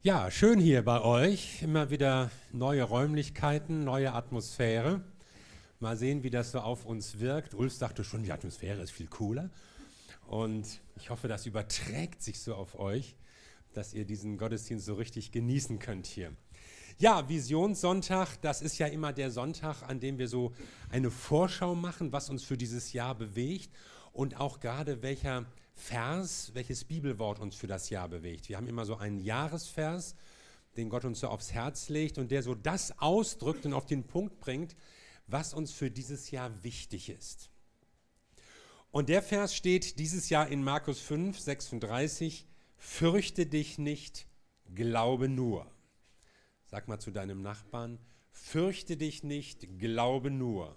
Ja, schön hier bei euch. Immer wieder neue Räumlichkeiten, neue Atmosphäre. Mal sehen, wie das so auf uns wirkt. Ulf sagte schon, die Atmosphäre ist viel cooler. Und ich hoffe, das überträgt sich so auf euch, dass ihr diesen Gottesdienst so richtig genießen könnt hier. Ja, Visionssonntag, das ist ja immer der Sonntag, an dem wir so eine Vorschau machen, was uns für dieses Jahr bewegt und auch gerade welcher Vers, welches Bibelwort uns für das Jahr bewegt. Wir haben immer so einen Jahresvers, den Gott uns so aufs Herz legt und der so das ausdrückt und auf den Punkt bringt, was uns für dieses Jahr wichtig ist. Und der Vers steht dieses Jahr in Markus 5, 36, fürchte dich nicht, glaube nur. Sag mal zu deinem Nachbarn, fürchte dich nicht, glaube nur.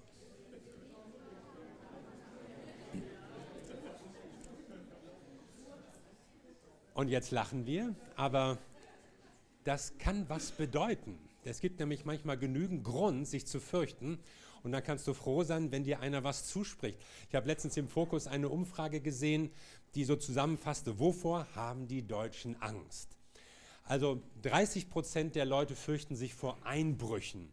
Und jetzt lachen wir, aber das kann was bedeuten. Es gibt nämlich manchmal genügend Grund, sich zu fürchten. Und dann kannst du froh sein, wenn dir einer was zuspricht. Ich habe letztens im Fokus eine Umfrage gesehen, die so zusammenfasste, wovor haben die Deutschen Angst? Also 30 Prozent der Leute fürchten sich vor Einbrüchen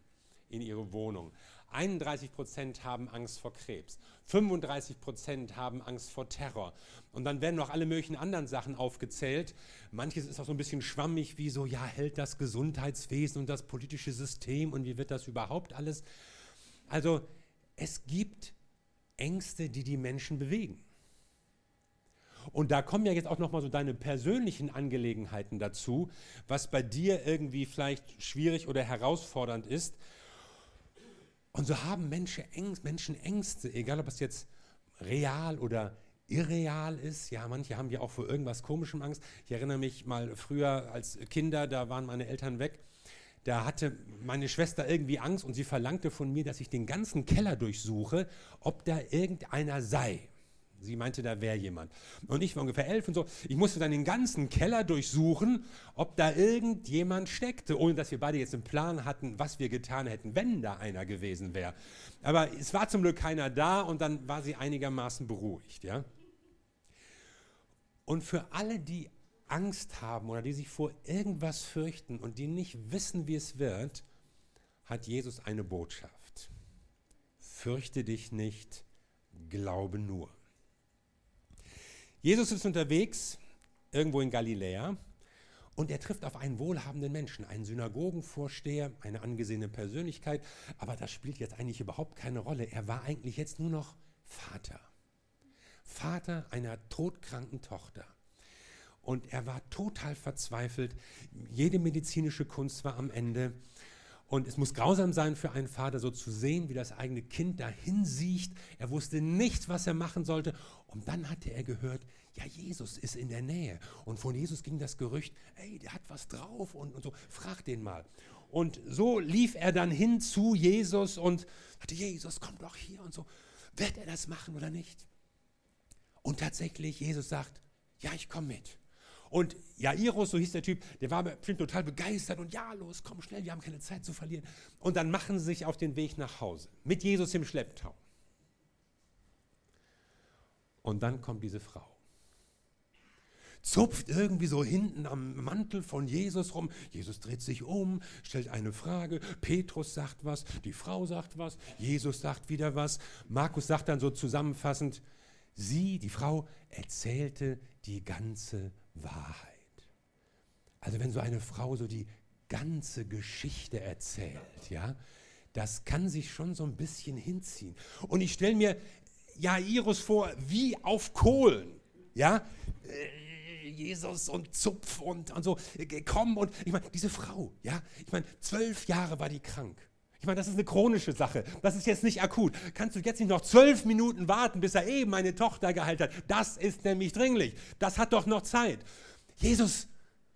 in ihre Wohnung. 31 Prozent haben Angst vor Krebs. 35 Prozent haben Angst vor Terror. Und dann werden noch alle möglichen anderen Sachen aufgezählt. Manches ist auch so ein bisschen schwammig, wie so, ja, hält das Gesundheitswesen und das politische System und wie wird das überhaupt alles? Also es gibt Ängste, die die Menschen bewegen. Und da kommen ja jetzt auch nochmal so deine persönlichen Angelegenheiten dazu, was bei dir irgendwie vielleicht schwierig oder herausfordernd ist. Und so haben Menschen, Ängste, Menschen Ängste, egal ob es jetzt real oder irreal ist. Ja, manche haben ja auch vor irgendwas Komischem Angst. Ich erinnere mich mal früher als Kinder, da waren meine Eltern weg. Da hatte meine Schwester irgendwie Angst und sie verlangte von mir, dass ich den ganzen Keller durchsuche, ob da irgendeiner sei. Sie meinte, da wäre jemand. Und ich war ungefähr elf und so. Ich musste dann den ganzen Keller durchsuchen, ob da irgendjemand steckte, ohne dass wir beide jetzt einen Plan hatten, was wir getan hätten, wenn da einer gewesen wäre. Aber es war zum Glück keiner da und dann war sie einigermaßen beruhigt. Ja? Und für alle, die Angst haben oder die sich vor irgendwas fürchten und die nicht wissen, wie es wird, hat Jesus eine Botschaft. Fürchte dich nicht, glaube nur. Jesus ist unterwegs irgendwo in Galiläa und er trifft auf einen wohlhabenden Menschen, einen Synagogenvorsteher, eine angesehene Persönlichkeit, aber das spielt jetzt eigentlich überhaupt keine Rolle. Er war eigentlich jetzt nur noch Vater. Vater einer todkranken Tochter. Und er war total verzweifelt. Jede medizinische Kunst war am Ende. Und es muss grausam sein für einen Vater, so zu sehen, wie das eigene Kind dahin sieht. Er wusste nicht, was er machen sollte. Und dann hatte er gehört, ja, Jesus ist in der Nähe. Und von Jesus ging das Gerücht, ey, der hat was drauf und, und so, frag den mal. Und so lief er dann hin zu Jesus und hatte, Jesus, komm doch hier und so. Wird er das machen oder nicht? Und tatsächlich, Jesus sagt, ja, ich komme mit. Und Jairus, so hieß der Typ, der war bestimmt total begeistert und ja, los, komm schnell, wir haben keine Zeit zu verlieren. Und dann machen sie sich auf den Weg nach Hause mit Jesus im Schlepptau. Und dann kommt diese Frau. Zupft irgendwie so hinten am Mantel von Jesus rum. Jesus dreht sich um, stellt eine Frage. Petrus sagt was, die Frau sagt was, Jesus sagt wieder was. Markus sagt dann so zusammenfassend, sie, die Frau, erzählte die ganze Wahrheit. Also wenn so eine Frau so die ganze Geschichte erzählt, ja, das kann sich schon so ein bisschen hinziehen. Und ich stelle mir Jairus vor, wie auf Kohlen, ja, äh, Jesus und Zupf und, und so, äh, komm und ich meine, diese Frau, ja, ich meine, zwölf Jahre war die krank. Ich meine, das ist eine chronische Sache. Das ist jetzt nicht akut. Kannst du jetzt nicht noch zwölf Minuten warten, bis er eben meine Tochter geheilt hat? Das ist nämlich dringlich. Das hat doch noch Zeit. Jesus,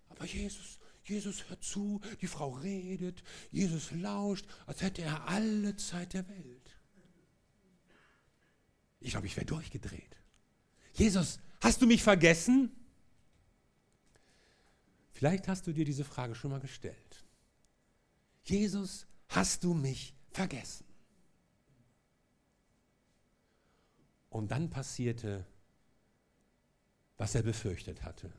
aber Jesus, Jesus hört zu, die Frau redet, Jesus lauscht, als hätte er alle Zeit der Welt. Ich glaube, ich wäre durchgedreht. Jesus, hast du mich vergessen? Vielleicht hast du dir diese Frage schon mal gestellt. Jesus, hast du mich vergessen? Und dann passierte, was er befürchtet hatte.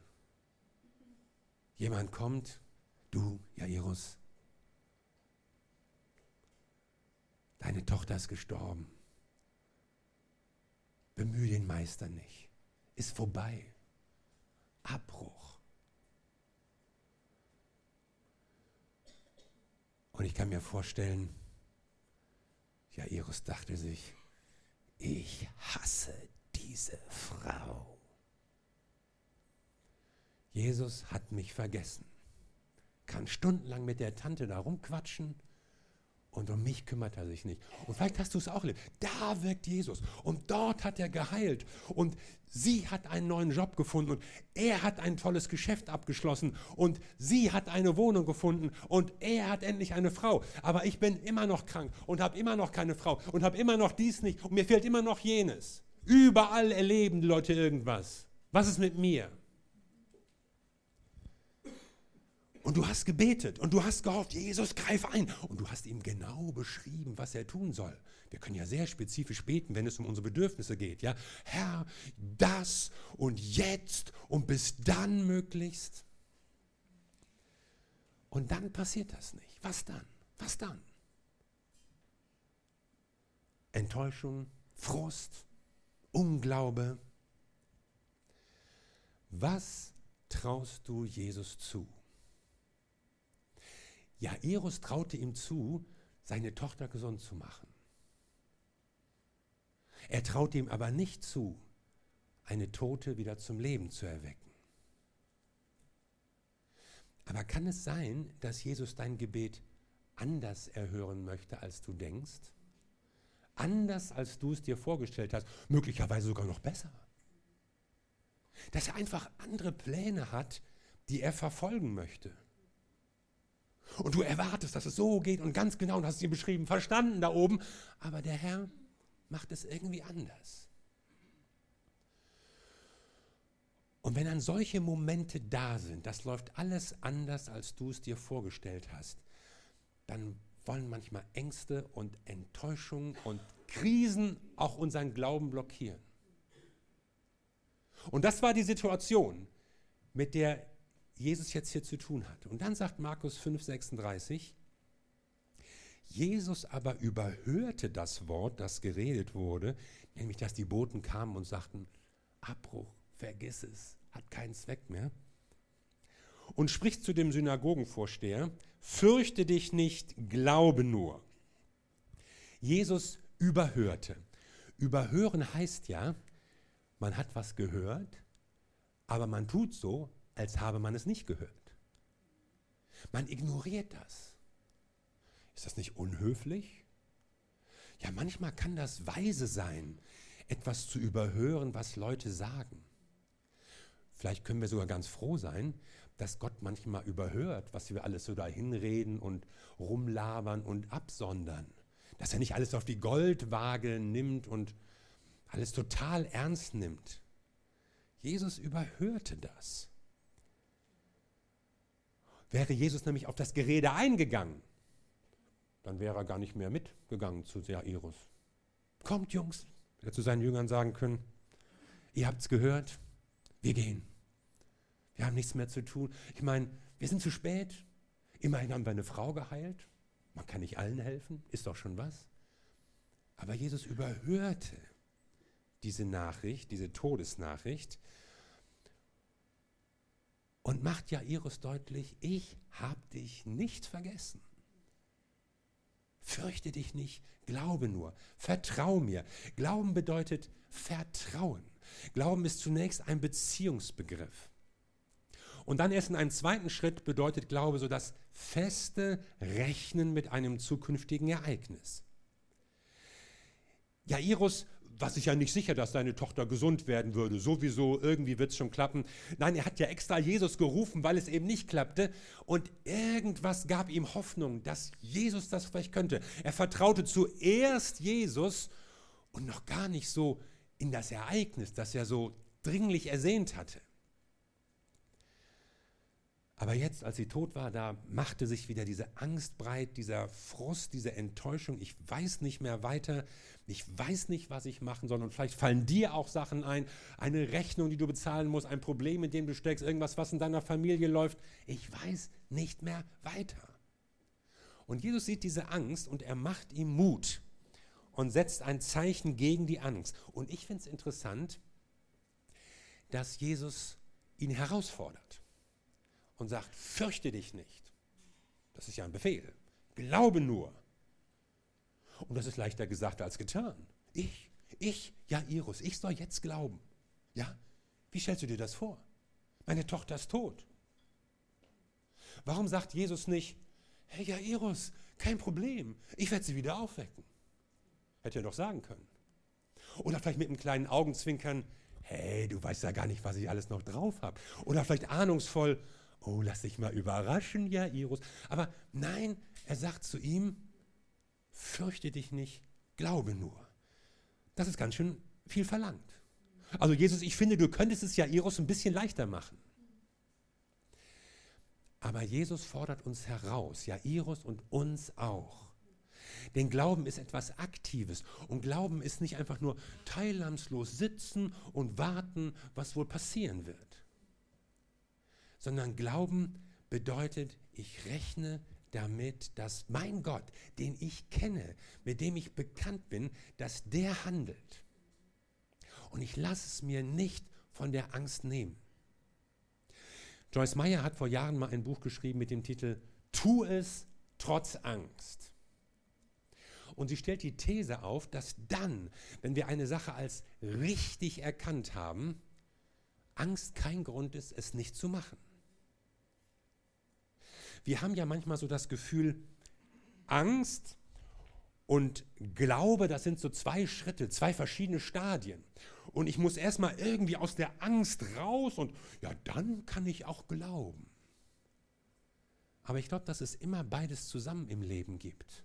Jemand kommt du, Jairus, deine Tochter ist gestorben. Bemühe den Meister nicht. Ist vorbei. Abbruch. Und ich kann mir vorstellen, Jairus dachte sich, ich hasse diese Frau. Jesus hat mich vergessen. Kann stundenlang mit der Tante da rumquatschen und um mich kümmert er sich nicht. Und vielleicht hast du es auch erlebt. Da wirkt Jesus. Und dort hat er geheilt. Und sie hat einen neuen Job gefunden. Und er hat ein tolles Geschäft abgeschlossen. Und sie hat eine Wohnung gefunden. Und er hat endlich eine Frau. Aber ich bin immer noch krank und habe immer noch keine Frau. Und habe immer noch dies nicht. Und mir fehlt immer noch jenes. Überall erleben die Leute irgendwas. Was ist mit mir? Und du hast gebetet und du hast gehofft, Jesus, greif ein. Und du hast ihm genau beschrieben, was er tun soll. Wir können ja sehr spezifisch beten, wenn es um unsere Bedürfnisse geht. Ja, Herr, das und jetzt und bis dann möglichst. Und dann passiert das nicht. Was dann? Was dann? Enttäuschung, Frust, Unglaube. Was traust du Jesus zu? Jairus traute ihm zu, seine Tochter gesund zu machen. Er traute ihm aber nicht zu, eine Tote wieder zum Leben zu erwecken. Aber kann es sein, dass Jesus dein Gebet anders erhören möchte, als du denkst? Anders, als du es dir vorgestellt hast, möglicherweise sogar noch besser. Dass er einfach andere Pläne hat, die er verfolgen möchte. Und du erwartest, dass es so geht und ganz genau, und hast es dir beschrieben, verstanden da oben. Aber der Herr macht es irgendwie anders. Und wenn dann solche Momente da sind, das läuft alles anders, als du es dir vorgestellt hast, dann wollen manchmal Ängste und Enttäuschungen und Krisen auch unseren Glauben blockieren. Und das war die Situation, mit der Jesus jetzt hier zu tun hat. Und dann sagt Markus 5,36, Jesus aber überhörte das Wort, das geredet wurde, nämlich dass die Boten kamen und sagten, Abbruch, vergiss es, hat keinen Zweck mehr. Und spricht zu dem Synagogenvorsteher, fürchte dich nicht, glaube nur. Jesus überhörte. Überhören heißt ja, man hat was gehört, aber man tut so, als habe man es nicht gehört. Man ignoriert das. Ist das nicht unhöflich? Ja, manchmal kann das weise sein, etwas zu überhören, was Leute sagen. Vielleicht können wir sogar ganz froh sein, dass Gott manchmal überhört, was wir alles so dahinreden und rumlabern und absondern. Dass er nicht alles auf die Goldwaage nimmt und alles total ernst nimmt. Jesus überhörte das. Wäre Jesus nämlich auf das Gerede eingegangen, dann wäre er gar nicht mehr mitgegangen zu Jairus. Kommt, Jungs, er zu seinen Jüngern sagen können, ihr habt es gehört, wir gehen. Wir haben nichts mehr zu tun. Ich meine, wir sind zu spät. Immerhin haben wir eine Frau geheilt. Man kann nicht allen helfen, ist doch schon was. Aber Jesus überhörte diese Nachricht, diese Todesnachricht und macht Jairus deutlich, ich habe dich nicht vergessen. Fürchte dich nicht, glaube nur, vertrau mir. Glauben bedeutet Vertrauen. Glauben ist zunächst ein Beziehungsbegriff. Und dann erst in einem zweiten Schritt bedeutet Glaube so das feste Rechnen mit einem zukünftigen Ereignis. Jairus war sich ja nicht sicher, dass seine Tochter gesund werden würde. Sowieso, irgendwie wird es schon klappen. Nein, er hat ja extra Jesus gerufen, weil es eben nicht klappte. Und irgendwas gab ihm Hoffnung, dass Jesus das vielleicht könnte. Er vertraute zuerst Jesus und noch gar nicht so in das Ereignis, das er so dringlich ersehnt hatte. Aber jetzt, als sie tot war, da machte sich wieder diese Angst breit, dieser Frust, diese Enttäuschung. Ich weiß nicht mehr weiter. Ich weiß nicht, was ich machen soll. Und vielleicht fallen dir auch Sachen ein. Eine Rechnung, die du bezahlen musst, ein Problem, in dem du steckst, irgendwas, was in deiner Familie läuft. Ich weiß nicht mehr weiter. Und Jesus sieht diese Angst und er macht ihm Mut und setzt ein Zeichen gegen die Angst. Und ich finde es interessant, dass Jesus ihn herausfordert und sagt, fürchte dich nicht. Das ist ja ein Befehl. Glaube nur. Und das ist leichter gesagt als getan. Ich, ich, Jairus, ich soll jetzt glauben. Ja? Wie stellst du dir das vor? Meine Tochter ist tot. Warum sagt Jesus nicht, Herr Jairus, kein Problem, ich werde sie wieder aufwecken? Hätte er doch sagen können. Oder vielleicht mit einem kleinen Augenzwinkern, hey, du weißt ja gar nicht, was ich alles noch drauf habe. Oder vielleicht ahnungsvoll, oh, lass dich mal überraschen, Jairus. Aber nein, er sagt zu ihm, fürchte dich nicht, glaube nur. Das ist ganz schön viel verlangt. Also Jesus, ich finde, du könntest es Jairus ein bisschen leichter machen. Aber Jesus fordert uns heraus, Jairus und uns auch. Denn Glauben ist etwas Aktives. Und Glauben ist nicht einfach nur teilnahmslos sitzen und warten, was wohl passieren wird sondern Glauben bedeutet, ich rechne damit, dass mein Gott, den ich kenne, mit dem ich bekannt bin, dass der handelt. Und ich lasse es mir nicht von der Angst nehmen. Joyce Meyer hat vor Jahren mal ein Buch geschrieben mit dem Titel Tu es trotz Angst. Und sie stellt die These auf, dass dann, wenn wir eine Sache als richtig erkannt haben, Angst kein Grund ist, es nicht zu machen. Wir haben ja manchmal so das Gefühl, Angst und Glaube, das sind so zwei Schritte, zwei verschiedene Stadien. Und ich muss erstmal irgendwie aus der Angst raus und ja, dann kann ich auch glauben. Aber ich glaube, dass es immer beides zusammen im Leben gibt.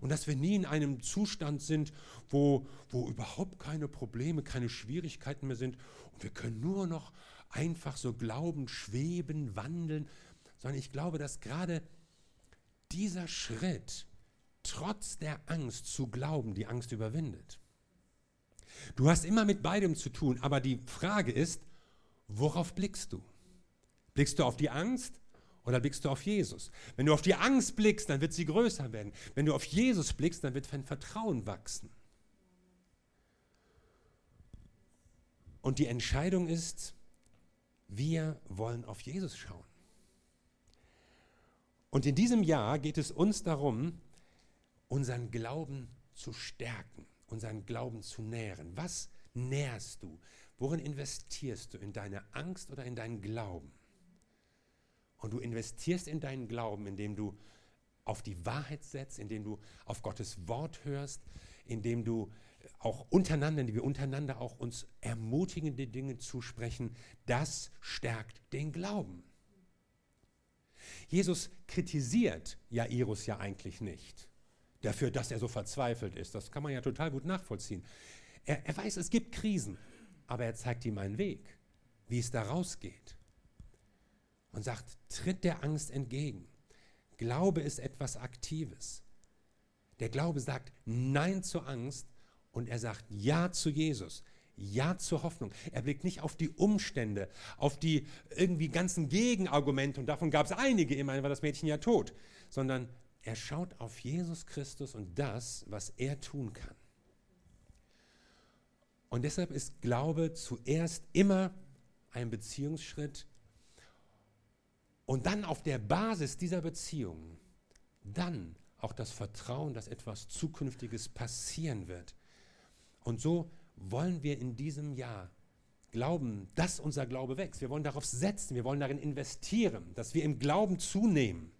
Und dass wir nie in einem Zustand sind, wo, wo überhaupt keine Probleme, keine Schwierigkeiten mehr sind. Und wir können nur noch einfach so glauben, schweben, wandeln sondern ich glaube, dass gerade dieser Schritt trotz der Angst zu glauben, die Angst überwindet. Du hast immer mit beidem zu tun, aber die Frage ist, worauf blickst du? Blickst du auf die Angst oder blickst du auf Jesus? Wenn du auf die Angst blickst, dann wird sie größer werden. Wenn du auf Jesus blickst, dann wird dein Vertrauen wachsen. Und die Entscheidung ist, wir wollen auf Jesus schauen. Und in diesem Jahr geht es uns darum, unseren Glauben zu stärken, unseren Glauben zu nähren. Was nährst du? Worin investierst du? In deine Angst oder in deinen Glauben? Und du investierst in deinen Glauben, indem du auf die Wahrheit setzt, indem du auf Gottes Wort hörst, indem du auch untereinander, indem wir untereinander auch uns ermutigende Dinge zusprechen. Das stärkt den Glauben. Jesus kritisiert Jairus ja eigentlich nicht dafür, dass er so verzweifelt ist. Das kann man ja total gut nachvollziehen. Er, er weiß, es gibt Krisen, aber er zeigt ihm einen Weg, wie es da rausgeht. Und sagt, tritt der Angst entgegen. Glaube ist etwas Aktives. Der Glaube sagt Nein zur Angst und er sagt Ja zu Jesus. Ja zur Hoffnung. Er blickt nicht auf die Umstände, auf die irgendwie ganzen Gegenargumente, und davon gab es einige, immerhin war das Mädchen ja tot, sondern er schaut auf Jesus Christus und das, was er tun kann. Und deshalb ist Glaube zuerst immer ein Beziehungsschritt und dann auf der Basis dieser Beziehung, dann auch das Vertrauen, dass etwas Zukünftiges passieren wird. Und so wollen wir in diesem Jahr glauben, dass unser Glaube wächst. Wir wollen darauf setzen, wir wollen darin investieren, dass wir im Glauben zunehmen.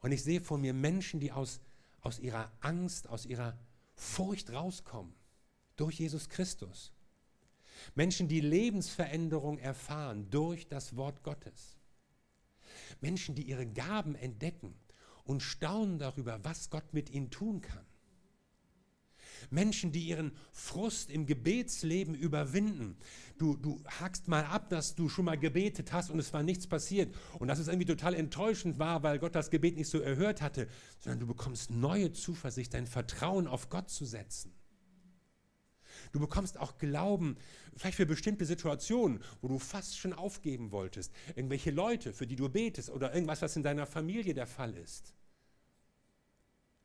Und ich sehe vor mir Menschen, die aus, aus ihrer Angst, aus ihrer Furcht rauskommen, durch Jesus Christus. Menschen, die Lebensveränderung erfahren durch das Wort Gottes. Menschen, die ihre Gaben entdecken und staunen darüber, was Gott mit ihnen tun kann. Menschen, die ihren Frust im Gebetsleben überwinden. Du, du hackst mal ab, dass du schon mal gebetet hast und es war nichts passiert und dass es irgendwie total enttäuschend war, weil Gott das Gebet nicht so erhört hatte, sondern du bekommst neue Zuversicht, dein Vertrauen auf Gott zu setzen. Du bekommst auch Glauben, vielleicht für bestimmte Situationen, wo du fast schon aufgeben wolltest. Irgendwelche Leute, für die du betest oder irgendwas, was in deiner Familie der Fall ist.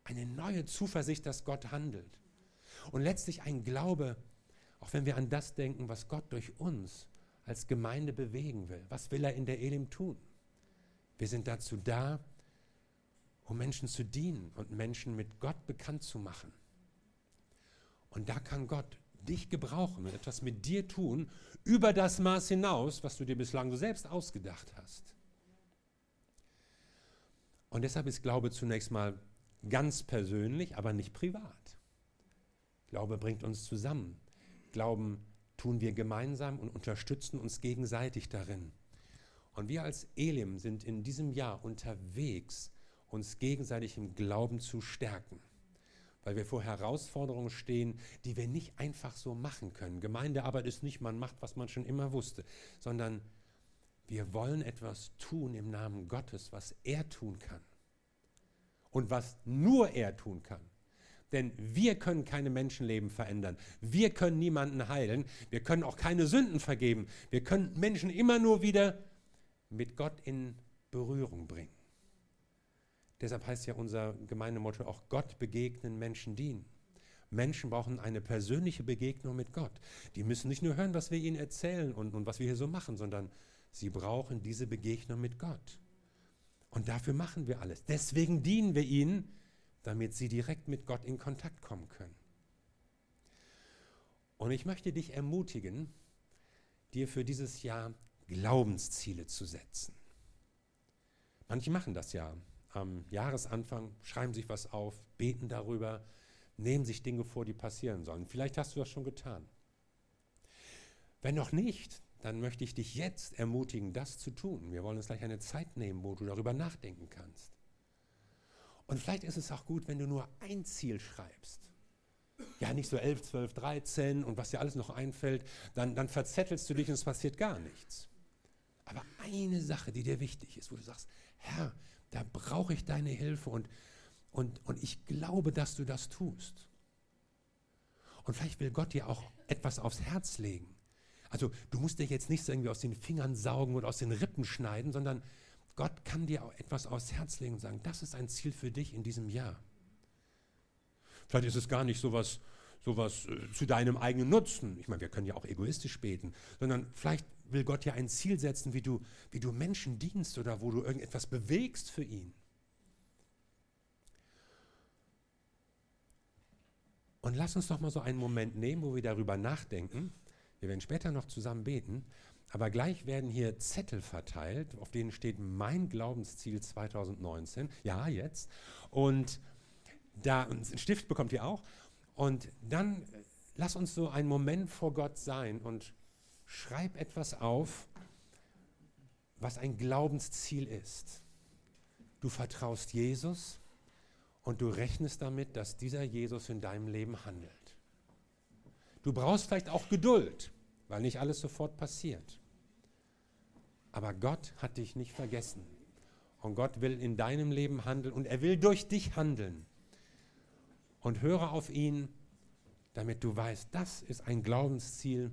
Eine neue Zuversicht, dass Gott handelt. Und letztlich ein Glaube, auch wenn wir an das denken, was Gott durch uns als Gemeinde bewegen will. Was will er in der Elim tun? Wir sind dazu da, um Menschen zu dienen und Menschen mit Gott bekannt zu machen. Und da kann Gott dich gebrauchen und etwas mit dir tun, über das Maß hinaus, was du dir bislang so selbst ausgedacht hast. Und deshalb ist Glaube zunächst mal ganz persönlich, aber nicht privat. Glaube bringt uns zusammen. Glauben tun wir gemeinsam und unterstützen uns gegenseitig darin. Und wir als Elim sind in diesem Jahr unterwegs, uns gegenseitig im Glauben zu stärken weil wir vor Herausforderungen stehen, die wir nicht einfach so machen können. Gemeindearbeit ist nicht, man macht, was man schon immer wusste, sondern wir wollen etwas tun im Namen Gottes, was er tun kann. Und was nur er tun kann. Denn wir können keine Menschenleben verändern. Wir können niemanden heilen. Wir können auch keine Sünden vergeben. Wir können Menschen immer nur wieder mit Gott in Berührung bringen. Deshalb heißt ja unser Gemeindemotto auch Gott begegnen, Menschen dienen. Menschen brauchen eine persönliche Begegnung mit Gott. Die müssen nicht nur hören, was wir ihnen erzählen und, und was wir hier so machen, sondern sie brauchen diese Begegnung mit Gott. Und dafür machen wir alles. Deswegen dienen wir ihnen, damit sie direkt mit Gott in Kontakt kommen können. Und ich möchte dich ermutigen, dir für dieses Jahr Glaubensziele zu setzen. Manche machen das ja am Jahresanfang, schreiben sich was auf, beten darüber, nehmen sich Dinge vor, die passieren sollen. Vielleicht hast du das schon getan. Wenn noch nicht, dann möchte ich dich jetzt ermutigen, das zu tun. Wir wollen uns gleich eine Zeit nehmen, wo du darüber nachdenken kannst. Und vielleicht ist es auch gut, wenn du nur ein Ziel schreibst. Ja, nicht so 11, 12, 13 und was dir alles noch einfällt, dann, dann verzettelst du dich und es passiert gar nichts. Aber eine Sache, die dir wichtig ist, wo du sagst, Herr, da brauche ich deine Hilfe und, und, und ich glaube, dass du das tust. Und vielleicht will Gott dir auch etwas aufs Herz legen. Also du musst dir jetzt nicht irgendwie aus den Fingern saugen oder aus den Rippen schneiden, sondern Gott kann dir auch etwas aufs Herz legen und sagen, das ist ein Ziel für dich in diesem Jahr. Vielleicht ist es gar nicht sowas, sowas äh, zu deinem eigenen Nutzen. Ich meine, wir können ja auch egoistisch beten, sondern vielleicht will Gott ja ein Ziel setzen, wie du, wie du Menschen dienst oder wo du irgendetwas bewegst für ihn. Und lass uns doch mal so einen Moment nehmen, wo wir darüber nachdenken. Wir werden später noch zusammen beten, aber gleich werden hier Zettel verteilt, auf denen steht mein Glaubensziel 2019. Ja, jetzt. Und da einen Stift bekommt ihr auch. Und dann lass uns so einen Moment vor Gott sein und Schreib etwas auf, was ein Glaubensziel ist. Du vertraust Jesus und du rechnest damit, dass dieser Jesus in deinem Leben handelt. Du brauchst vielleicht auch Geduld, weil nicht alles sofort passiert. Aber Gott hat dich nicht vergessen. Und Gott will in deinem Leben handeln und er will durch dich handeln. Und höre auf ihn, damit du weißt, das ist ein Glaubensziel,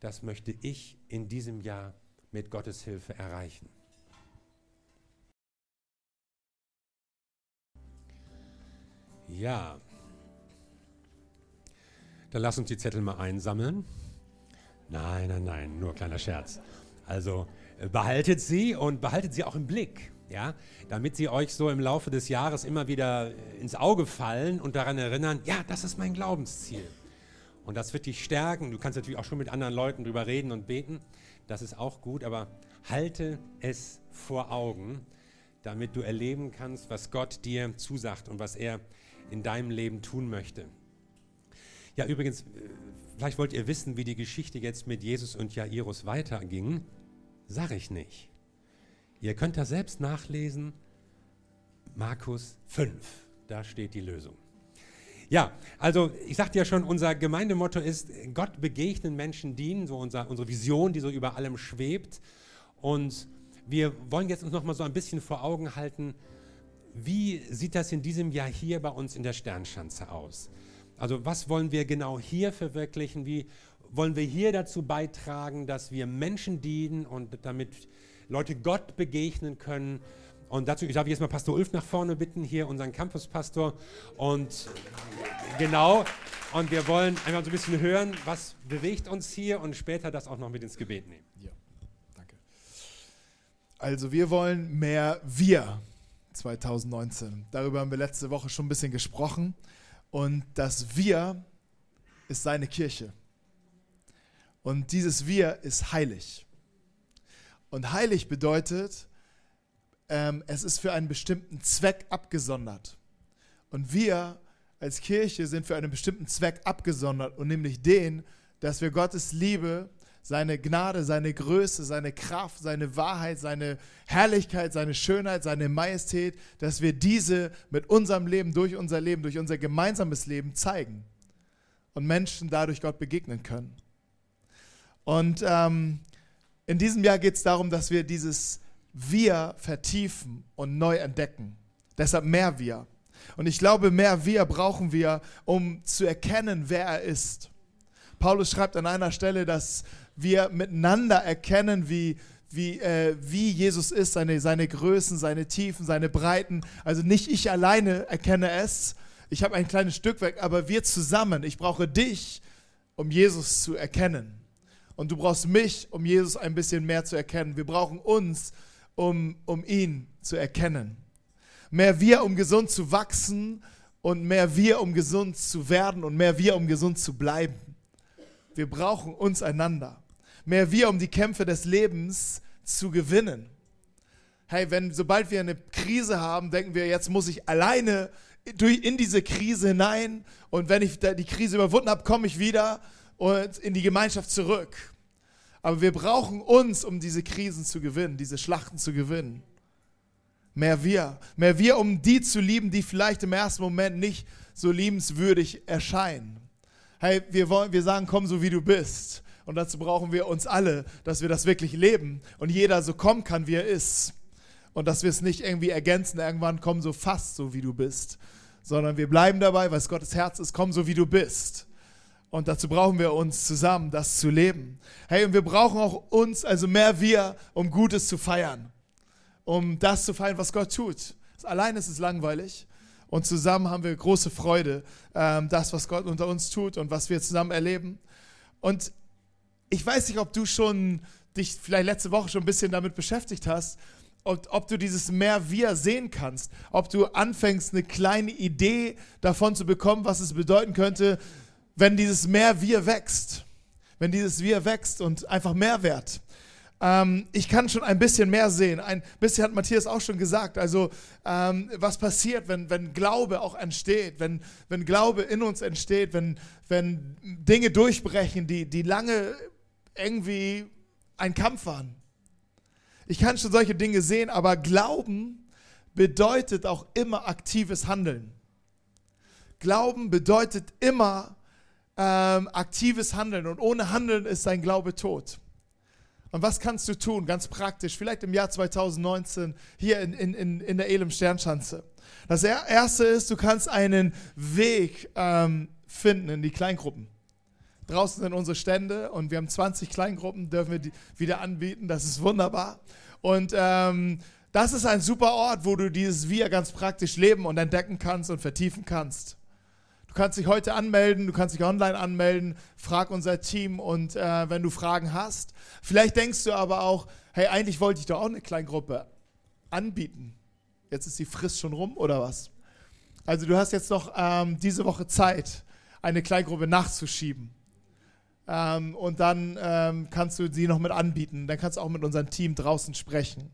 das möchte ich in diesem Jahr mit Gottes Hilfe erreichen. Ja, dann lass uns die Zettel mal einsammeln. Nein, nein, nein, nur kleiner Scherz. Also behaltet sie und behaltet sie auch im Blick, ja, damit sie euch so im Laufe des Jahres immer wieder äh, ins Auge fallen und daran erinnern, ja, das ist mein Glaubensziel. Und das wird dich stärken. Du kannst natürlich auch schon mit anderen Leuten drüber reden und beten. Das ist auch gut, aber halte es vor Augen, damit du erleben kannst, was Gott dir zusagt und was er in deinem Leben tun möchte. Ja, übrigens, äh, vielleicht wollt ihr wissen, wie die Geschichte jetzt mit Jesus und Jairus weiterging. Sag ich nicht. Ihr könnt das selbst nachlesen. Markus 5, da steht die Lösung. Ja, also ich sagte ja schon, unser Gemeindemotto ist, Gott begegnen, Menschen dienen, so unser, unsere Vision, die so über allem schwebt. Und wir wollen jetzt uns noch mal so ein bisschen vor Augen halten, wie sieht das in diesem Jahr hier bei uns in der Sternschanze aus? Also was wollen wir genau hier verwirklichen? Wie wollen wir hier dazu beitragen, dass wir Menschen dienen und damit Leute Gott begegnen können? Und dazu darf ich jetzt mal Pastor Ulf nach vorne bitten, hier unseren Campuspastor. Und genau, und wir wollen einmal so ein bisschen hören, was bewegt uns hier und später das auch noch mit ins Gebet nehmen. Ja, danke. Also wir wollen mehr wir 2019. Darüber haben wir letzte Woche schon ein bisschen gesprochen. Und das wir ist seine Kirche. Und dieses wir ist heilig. Und heilig bedeutet, ähm, es ist für einen bestimmten Zweck abgesondert. Und wir als Kirche sind für einen bestimmten Zweck abgesondert und nämlich den, dass wir Gottes Liebe, seine Gnade, seine Größe, seine Kraft, seine Wahrheit, seine Herrlichkeit, seine Schönheit, seine Majestät, dass wir diese mit unserem Leben, durch unser Leben, durch unser gemeinsames Leben zeigen und Menschen dadurch Gott begegnen können. Und ähm, in diesem Jahr geht es darum, dass wir dieses wir vertiefen und neu entdecken. Deshalb mehr wir. Und ich glaube, mehr wir brauchen wir, um zu erkennen, wer er ist. Paulus schreibt an einer Stelle, dass wir miteinander erkennen, wie, wie, äh, wie Jesus ist, seine, seine Größen, seine Tiefen, seine Breiten. Also nicht ich alleine erkenne es, ich habe ein kleines Stück weg, aber wir zusammen. Ich brauche dich, um Jesus zu erkennen. Und du brauchst mich, um Jesus ein bisschen mehr zu erkennen. Wir brauchen uns, um, um ihn zu erkennen. Mehr wir, um gesund zu wachsen und mehr wir, um gesund zu werden und mehr wir, um gesund zu bleiben. Wir brauchen uns einander. Mehr wir, um die Kämpfe des Lebens zu gewinnen. Hey, wenn sobald wir eine Krise haben, denken wir, jetzt muss ich alleine in diese Krise hinein und wenn ich die Krise überwunden habe, komme ich wieder und in die Gemeinschaft zurück. Aber wir brauchen uns, um diese Krisen zu gewinnen, diese Schlachten zu gewinnen. Mehr wir. Mehr wir, um die zu lieben, die vielleicht im ersten Moment nicht so liebenswürdig erscheinen. Hey, wir, wollen, wir sagen, komm so wie du bist. Und dazu brauchen wir uns alle, dass wir das wirklich leben und jeder so kommen kann, wie er ist. Und dass wir es nicht irgendwie ergänzen, irgendwann komm so fast so, wie du bist. Sondern wir bleiben dabei, weil es Gottes Herz ist, komm so, wie du bist. Und dazu brauchen wir uns zusammen, das zu leben. Hey, und wir brauchen auch uns, also mehr wir, um Gutes zu feiern. Um das zu feiern, was Gott tut. Allein ist es langweilig. Und zusammen haben wir große Freude, ähm, das, was Gott unter uns tut und was wir zusammen erleben. Und ich weiß nicht, ob du schon dich vielleicht letzte Woche schon ein bisschen damit beschäftigt hast, ob, ob, du dieses mehr wir sehen kannst, ob du anfängst, eine kleine Idee davon zu bekommen, was es bedeuten könnte, wenn dieses mehr wir wächst, wenn dieses wir wächst und einfach Mehrwert. Ähm, ich kann schon ein bisschen mehr sehen. Ein bisschen hat Matthias auch schon gesagt. Also ähm, was passiert, wenn, wenn Glaube auch entsteht, wenn, wenn Glaube in uns entsteht, wenn, wenn Dinge durchbrechen, die, die lange irgendwie ein Kampf waren. Ich kann schon solche Dinge sehen, aber Glauben bedeutet auch immer aktives Handeln. Glauben bedeutet immer ähm, aktives Handeln und ohne Handeln ist sein Glaube tot. Und was kannst du tun, ganz praktisch, vielleicht im Jahr 2019 hier in, in, in der Elem Sternschanze? Das erste ist, du kannst einen Weg ähm, finden in die Kleingruppen. Draußen sind unsere Stände und wir haben 20 Kleingruppen, dürfen wir die wieder anbieten. Das ist wunderbar. Und ähm, das ist ein super Ort, wo du dieses Wir ganz praktisch leben und entdecken kannst und vertiefen kannst. Du kannst dich heute anmelden, du kannst dich online anmelden, frag unser Team und äh, wenn du Fragen hast. Vielleicht denkst du aber auch, hey, eigentlich wollte ich doch auch eine Kleingruppe anbieten. Jetzt ist die Frist schon rum oder was? Also du hast jetzt noch ähm, diese Woche Zeit, eine Kleingruppe nachzuschieben. Ähm, und dann ähm, kannst du sie noch mit anbieten. Dann kannst du auch mit unserem Team draußen sprechen.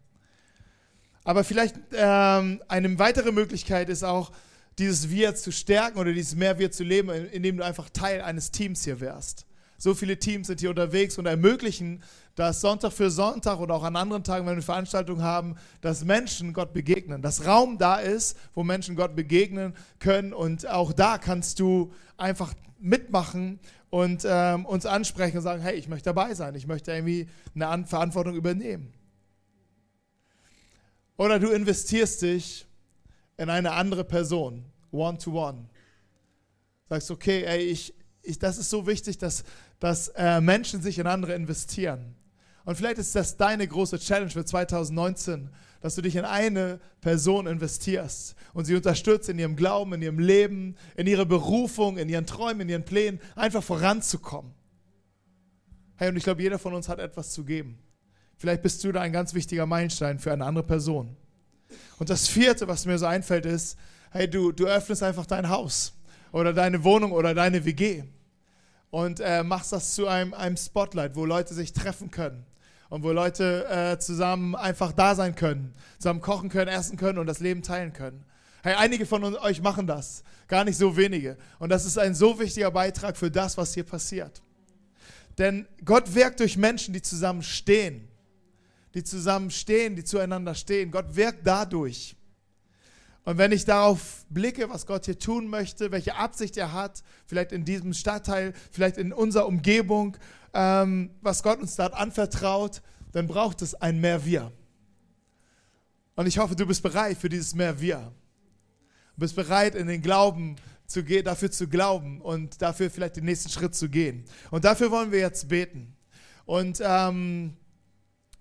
Aber vielleicht ähm, eine weitere Möglichkeit ist auch, dieses Wir zu stärken oder dieses Mehr Wir zu leben, indem du einfach Teil eines Teams hier wärst. So viele Teams sind hier unterwegs und ermöglichen, dass Sonntag für Sonntag oder auch an anderen Tagen, wenn wir Veranstaltungen haben, dass Menschen Gott begegnen, dass Raum da ist, wo Menschen Gott begegnen können. Und auch da kannst du einfach mitmachen und ähm, uns ansprechen und sagen, hey, ich möchte dabei sein, ich möchte irgendwie eine Verantwortung übernehmen. Oder du investierst dich in eine andere Person, one-to-one. -one. Sagst, okay, ey, ich, ich, das ist so wichtig, dass, dass äh, Menschen sich in andere investieren. Und vielleicht ist das deine große Challenge für 2019, dass du dich in eine Person investierst und sie unterstützt in ihrem Glauben, in ihrem Leben, in ihrer Berufung, in ihren Träumen, in ihren Plänen, einfach voranzukommen. Hey, und ich glaube, jeder von uns hat etwas zu geben. Vielleicht bist du da ein ganz wichtiger Meilenstein für eine andere Person. Und das vierte, was mir so einfällt, ist, hey, du, du öffnest einfach dein Haus oder deine Wohnung oder deine WG und äh, machst das zu einem, einem Spotlight, wo Leute sich treffen können und wo Leute äh, zusammen einfach da sein können, zusammen kochen können, essen können und das Leben teilen können. Hey, einige von euch machen das, gar nicht so wenige. Und das ist ein so wichtiger Beitrag für das, was hier passiert. Denn Gott wirkt durch Menschen, die zusammen stehen die zusammen stehen, die zueinander stehen. Gott wirkt dadurch. Und wenn ich darauf blicke, was Gott hier tun möchte, welche Absicht er hat, vielleicht in diesem Stadtteil, vielleicht in unserer Umgebung, ähm, was Gott uns dort anvertraut, dann braucht es ein Mehr Wir. Und ich hoffe, du bist bereit für dieses Mehr Wir. Du bist bereit, in den Glauben zu gehen, dafür zu glauben und dafür vielleicht den nächsten Schritt zu gehen. Und dafür wollen wir jetzt beten. Und ähm,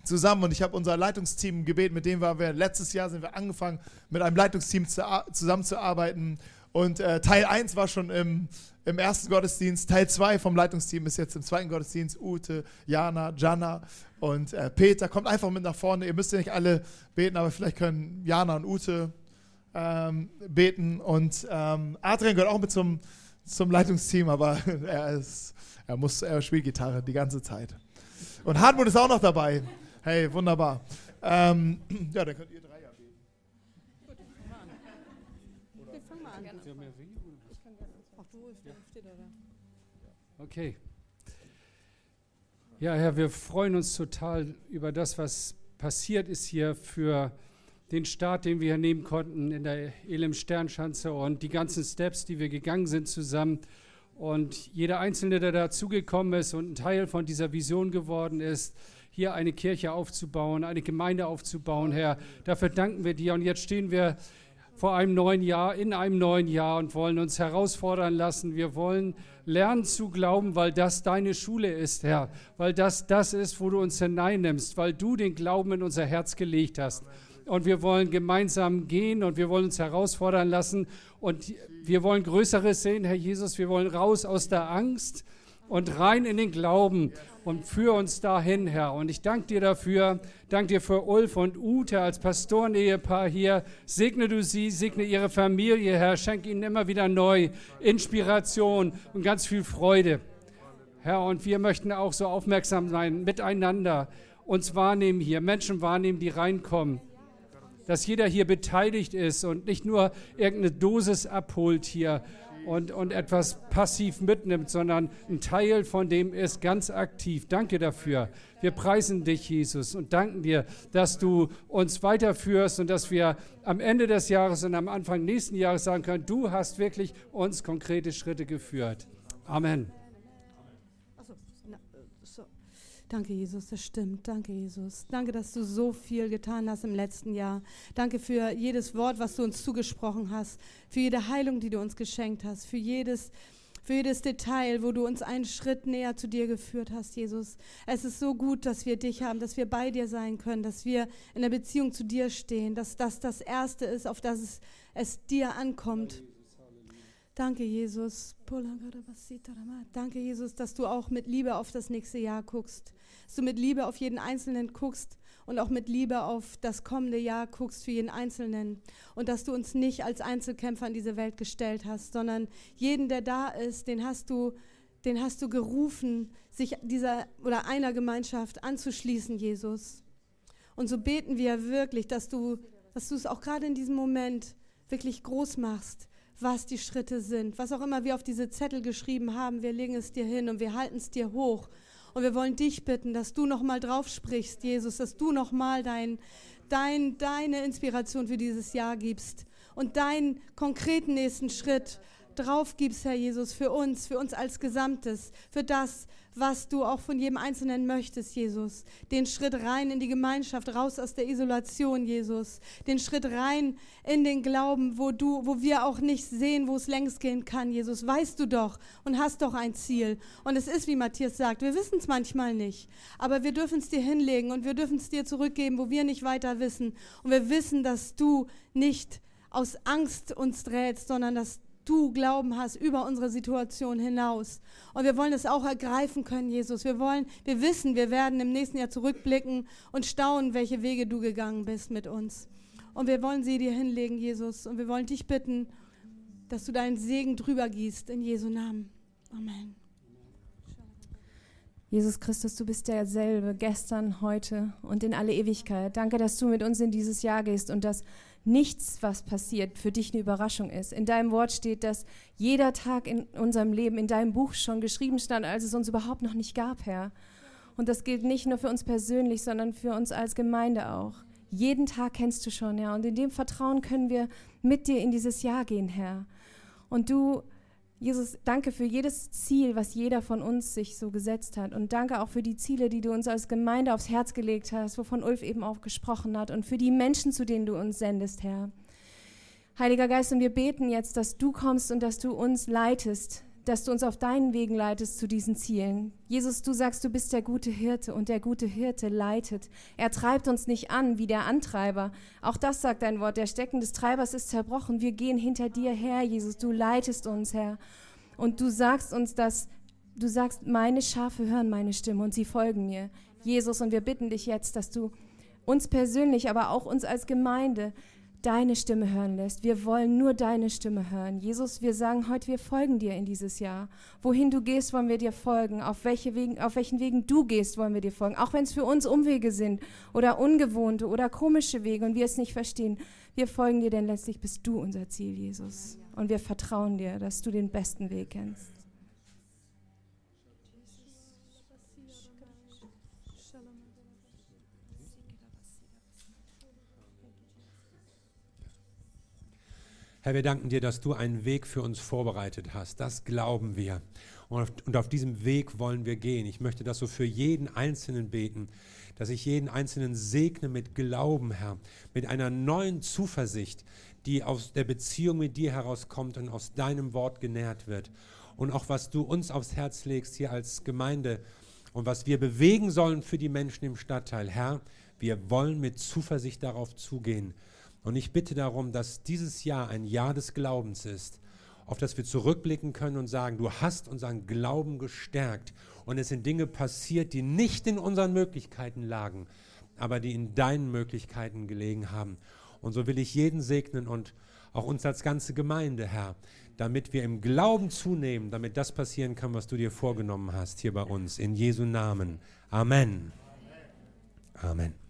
zusammen und ich habe unser Leitungsteam gebeten, mit dem waren wir letztes Jahr sind wir angefangen, mit einem Leitungsteam zu, zusammenzuarbeiten. Und äh, Teil 1 war schon im, im ersten Gottesdienst, Teil 2 vom Leitungsteam ist jetzt im zweiten Gottesdienst. Ute, Jana, Jana und äh, Peter. Kommt einfach mit nach vorne. Ihr müsst ja nicht alle beten, aber vielleicht können Jana und Ute ähm, beten. Und ähm, Adrian gehört auch mit zum, zum Leitungsteam, aber er, ist, er, muss, er spielt Gitarre die ganze Zeit. Und Hartmut ist auch noch dabei. Hey, wunderbar. Ähm, ja, dann könnt ihr drei ja beten. Gut, fangen wir an. Wir fangen mal an. Gerne. Ich kann gerne. Ach, du, ja. steht da. Okay. Ja, Herr, wir freuen uns total über das, was passiert ist hier für den Start, den wir hier nehmen konnten in der Elim Sternschanze und die ganzen Steps, die wir gegangen sind zusammen. Und jeder Einzelne, der dazugekommen ist und ein Teil von dieser Vision geworden ist, hier eine Kirche aufzubauen, eine Gemeinde aufzubauen, Herr. Dafür danken wir dir. Und jetzt stehen wir vor einem neuen Jahr, in einem neuen Jahr und wollen uns herausfordern lassen. Wir wollen lernen zu glauben, weil das deine Schule ist, Herr. Weil das das ist, wo du uns hineinnimmst, weil du den Glauben in unser Herz gelegt hast. Und wir wollen gemeinsam gehen und wir wollen uns herausfordern lassen. Und wir wollen Größeres sehen, Herr Jesus. Wir wollen raus aus der Angst und rein in den Glauben und führ uns dahin, Herr. Und ich danke dir dafür, danke dir für Ulf und Ute als Pastorenehepaar hier. Segne du sie, segne ihre Familie, Herr. Schenk ihnen immer wieder neu Inspiration und ganz viel Freude. Herr, und wir möchten auch so aufmerksam sein, miteinander uns wahrnehmen hier, Menschen wahrnehmen, die reinkommen. Dass jeder hier beteiligt ist und nicht nur irgendeine Dosis abholt hier, und, und etwas passiv mitnimmt, sondern ein Teil von dem ist ganz aktiv. Danke dafür. Wir preisen dich, Jesus, und danken dir, dass du uns weiterführst und dass wir am Ende des Jahres und am Anfang nächsten Jahres sagen können, du hast wirklich uns konkrete Schritte geführt. Amen. Danke, Jesus, das stimmt. Danke, Jesus. Danke, dass du so viel getan hast im letzten Jahr. Danke für jedes Wort, was du uns zugesprochen hast, für jede Heilung, die du uns geschenkt hast, für jedes, für jedes Detail, wo du uns einen Schritt näher zu dir geführt hast, Jesus. Es ist so gut, dass wir dich haben, dass wir bei dir sein können, dass wir in der Beziehung zu dir stehen, dass das das Erste ist, auf das es, es dir ankommt. Danke, Jesus. Danke, Jesus, dass du auch mit Liebe auf das nächste Jahr guckst. Dass du mit Liebe auf jeden Einzelnen guckst und auch mit Liebe auf das kommende Jahr guckst für jeden Einzelnen. Und dass du uns nicht als Einzelkämpfer in diese Welt gestellt hast, sondern jeden, der da ist, den hast du, den hast du gerufen, sich dieser oder einer Gemeinschaft anzuschließen, Jesus. Und so beten wir wirklich, dass du, dass du es auch gerade in diesem Moment wirklich groß machst was die Schritte sind. Was auch immer wir auf diese Zettel geschrieben haben, wir legen es dir hin und wir halten es dir hoch. Und wir wollen dich bitten, dass du nochmal drauf sprichst, Jesus, dass du nochmal dein, dein, deine Inspiration für dieses Jahr gibst und deinen konkreten nächsten Schritt drauf gibst, Herr Jesus, für uns, für uns als Gesamtes, für das, was du auch von jedem Einzelnen möchtest, Jesus. Den Schritt rein in die Gemeinschaft, raus aus der Isolation, Jesus. Den Schritt rein in den Glauben, wo du, wo wir auch nicht sehen, wo es längst gehen kann, Jesus. Weißt du doch und hast doch ein Ziel. Und es ist, wie Matthias sagt, wir wissen es manchmal nicht. Aber wir dürfen es dir hinlegen und wir dürfen es dir zurückgeben, wo wir nicht weiter wissen. Und wir wissen, dass du nicht aus Angst uns drähst, sondern dass du Glauben hast über unsere Situation hinaus. Und wir wollen es auch ergreifen können, Jesus. Wir wollen, wir wissen, wir werden im nächsten Jahr zurückblicken und staunen, welche Wege du gegangen bist mit uns. Und wir wollen sie dir hinlegen, Jesus. Und wir wollen dich bitten, dass du deinen Segen drüber gießt in Jesu Namen. Amen. Jesus Christus, du bist derselbe gestern, heute und in alle Ewigkeit. Danke, dass du mit uns in dieses Jahr gehst und dass nichts, was passiert, für dich eine Überraschung ist. In deinem Wort steht, dass jeder Tag in unserem Leben in deinem Buch schon geschrieben stand, als es uns überhaupt noch nicht gab, Herr. Und das gilt nicht nur für uns persönlich, sondern für uns als Gemeinde auch. Jeden Tag kennst du schon, Herr. Und in dem Vertrauen können wir mit dir in dieses Jahr gehen, Herr. Und du Jesus, danke für jedes Ziel, was jeder von uns sich so gesetzt hat. Und danke auch für die Ziele, die du uns als Gemeinde aufs Herz gelegt hast, wovon Ulf eben auch gesprochen hat. Und für die Menschen, zu denen du uns sendest, Herr. Heiliger Geist, und wir beten jetzt, dass du kommst und dass du uns leitest dass du uns auf deinen Wegen leitest zu diesen Zielen. Jesus, du sagst, du bist der gute Hirte und der gute Hirte leitet. Er treibt uns nicht an wie der Antreiber. Auch das sagt dein Wort. Der Stecken des Treibers ist zerbrochen. Wir gehen hinter dir her, Jesus. Du leitest uns, Herr. Und du sagst uns, dass du sagst, meine Schafe hören meine Stimme und sie folgen mir. Jesus, und wir bitten dich jetzt, dass du uns persönlich, aber auch uns als Gemeinde deine Stimme hören lässt. Wir wollen nur deine Stimme hören. Jesus, wir sagen heute, wir folgen dir in dieses Jahr. Wohin du gehst, wollen wir dir folgen. Auf, welche Wegen, auf welchen Wegen du gehst, wollen wir dir folgen. Auch wenn es für uns Umwege sind oder ungewohnte oder komische Wege und wir es nicht verstehen. Wir folgen dir, denn letztlich bist du unser Ziel, Jesus. Und wir vertrauen dir, dass du den besten Weg kennst. Herr, wir danken dir, dass du einen Weg für uns vorbereitet hast. Das glauben wir. Und auf, und auf, diesem Weg wollen wir gehen. Ich möchte das so für jeden Einzelnen beten, dass ich jeden Einzelnen segne mit Glauben, Herr, mit einer neuen Zuversicht, die aus der Beziehung mit dir herauskommt und aus deinem Wort genährt wird. Und auch was du uns aufs Herz legst hier als Gemeinde und was wir bewegen sollen für die Menschen im Stadtteil. Herr, wir wollen mit Zuversicht darauf zugehen und ich bitte darum, dass dieses Jahr ein Jahr des Glaubens ist, auf das wir zurückblicken können und sagen, du hast unseren Glauben gestärkt und es sind Dinge passiert, die nicht in unseren Möglichkeiten lagen, aber die in deinen Möglichkeiten gelegen haben. Und so will ich jeden segnen und auch uns als ganze Gemeinde, Herr, damit wir im Glauben zunehmen, damit das passieren kann, was du dir vorgenommen hast hier bei uns. In Jesu Namen. Amen. Amen.